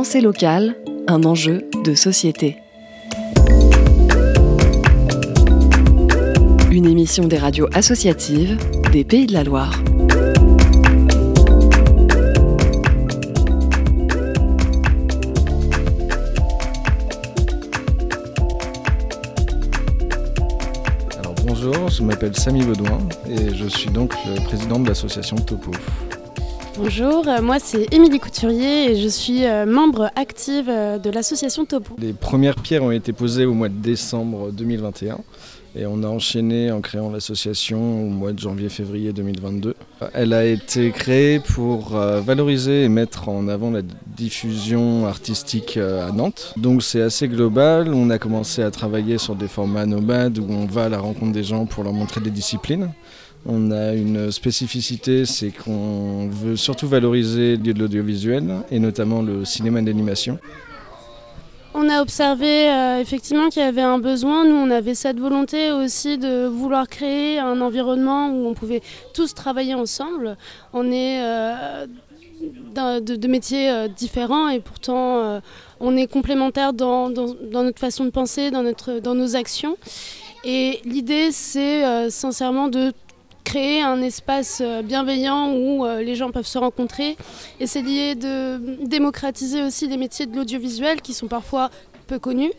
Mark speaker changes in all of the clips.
Speaker 1: Pensée locale, un enjeu de société. Une émission des radios associatives des Pays de la Loire.
Speaker 2: Alors bonjour, je m'appelle Samy Baudouin et je suis donc le président de l'association Topo.
Speaker 3: Bonjour, euh, moi c'est Émilie Couturier et je suis euh, membre active euh, de l'association Topo.
Speaker 2: Les premières pierres ont été posées au mois de décembre 2021 et on a enchaîné en créant l'association au mois de janvier-février 2022. Elle a été créée pour valoriser et mettre en avant la diffusion artistique à Nantes. Donc c'est assez global, on a commencé à travailler sur des formats nomades où on va à la rencontre des gens pour leur montrer des disciplines. On a une spécificité, c'est qu'on veut surtout valoriser de l'audiovisuel et notamment le cinéma d'animation.
Speaker 3: On a observé euh, effectivement qu'il y avait un besoin. Nous, on avait cette volonté aussi de vouloir créer un environnement où on pouvait tous travailler ensemble. On est euh, de, métiers euh, différents et pourtant on est complémentaires dans, notre façon de penser, dans nos actions. Et l'idée, c'est sincèrement de créer un espace euh, bienveillant où euh, les gens peuvent se rencontrer, essayer de démocratiser aussi des métiers de l'audiovisuel qui sont parfois peu connus.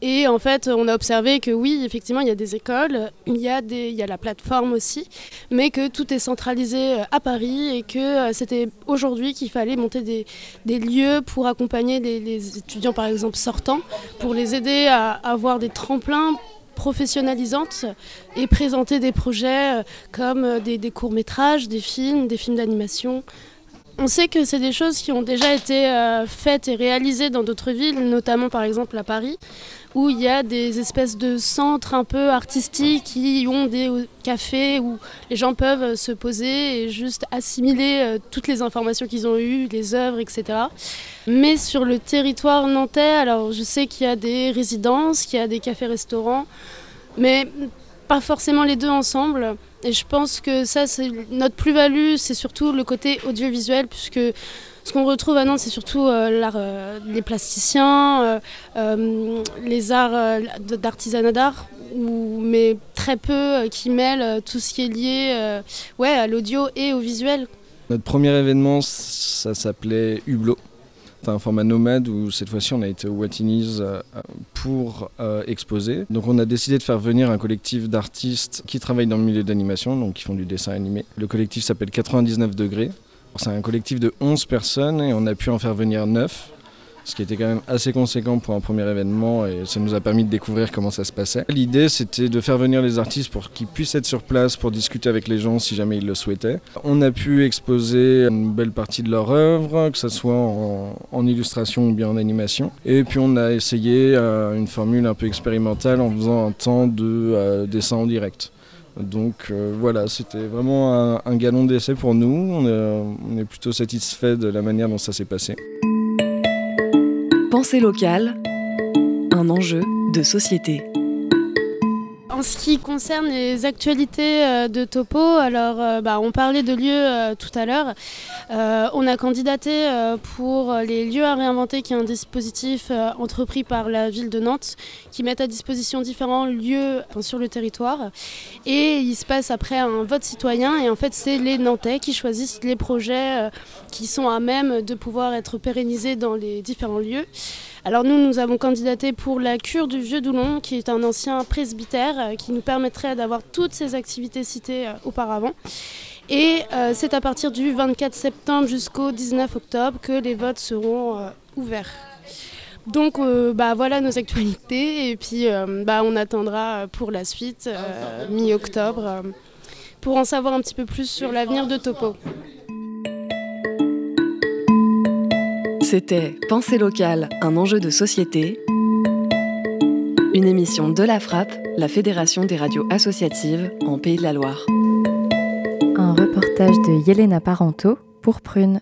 Speaker 3: Et en fait, on a observé que oui, effectivement, il y a des écoles, il y a, des, il y a la plateforme aussi, mais que tout est centralisé euh, à Paris et que c'était aujourd'hui qu'il fallait monter des, des, lieux pour accompagner les, les, étudiants, par exemple, sortants, pour les aider à avoir des tremplins professionnalisante et présenter des projets euh, comme euh, des, courts-métrages, des films, des films d'animation. On sait que c'est des choses qui ont déjà été euh, faites et réalisées dans d'autres villes, notamment par exemple à Paris, où il y a des espèces de centres un peu artistiques qui ont des cafés où les gens peuvent se poser et juste assimiler toutes les informations qu'ils ont eues, les œuvres, etc. Mais sur le territoire nantais, alors je sais qu'il y a des résidences, qu'il y a des cafés-restaurants, mais pas forcément les deux ensemble. Et je pense que ça, c'est notre plus-value, c'est surtout le côté audiovisuel, puisque ce qu'on retrouve à Nantes, c'est surtout euh, l'art, euh, les plasticiens, euh, les arts d'artisanat d'art, mais très peu qui mêlent tout ce qui est lié ouais, à l'audio et au visuel.
Speaker 2: Notre premier événement, ça s'appelait Hublot un format nomade où cette fois-ci on a été au Watinis euh, pour euh, exposer. Donc on a décidé de faire venir un collectif d'artistes qui travaillent dans le milieu d'animation, donc qui font du dessin animé. Le collectif s'appelle 99 degrés. C'est un collectif de 11 personnes et on a pu en faire venir 9 ce qui était quand même assez conséquent pour un premier événement et ça nous a permis de découvrir comment ça se passait. L'idée c'était de faire venir les artistes pour qu'ils puissent être sur place pour discuter avec les gens si jamais ils le souhaitaient. On a pu exposer une belle partie de leur œuvre, que ce soit en, illustration ou bien en animation. Et puis on a essayé euh, une formule un peu expérimentale en faisant un temps de euh, dessin en direct. Donc euh, voilà, c'était vraiment un, galon d'essai pour nous. on est plutôt satisfait de la manière dont ça s'est passé.
Speaker 1: Pensée locale, un enjeu de société.
Speaker 3: Ce qui concerne les actualités euh, de Topo, alors euh, bah, on parlait de lieux euh, tout à l'heure. on a candidaté pour les lieux à réinventer, qui est un dispositif entrepris par la ville de Nantes, qui met à disposition différents lieux sur le territoire. Et il se passe après un vote citoyen, et en fait c'est les Nantais qui choisissent les projets qui sont à même de pouvoir être pérennisés dans les différents lieux. Alors nous, nous avons candidaté pour la cure du Vieux Doulon, qui est un ancien presbytère qui nous permettrait d'avoir toutes ces activités citées euh, auparavant. Et euh, c'est à partir du 24 septembre jusqu'au 19 octobre que les votes seront ouverts. Donc bah, voilà nos actualités et puis bah, on attendra pour la suite mi-octobre pour en savoir un petit peu plus sur l'avenir de Topo.
Speaker 1: C'était Pensée locale, un enjeu de société. Une émission de la Frappe, la Fédération des radios associatives en Pays de la Loire.
Speaker 4: Un reportage de Yelena Parento pour Prune.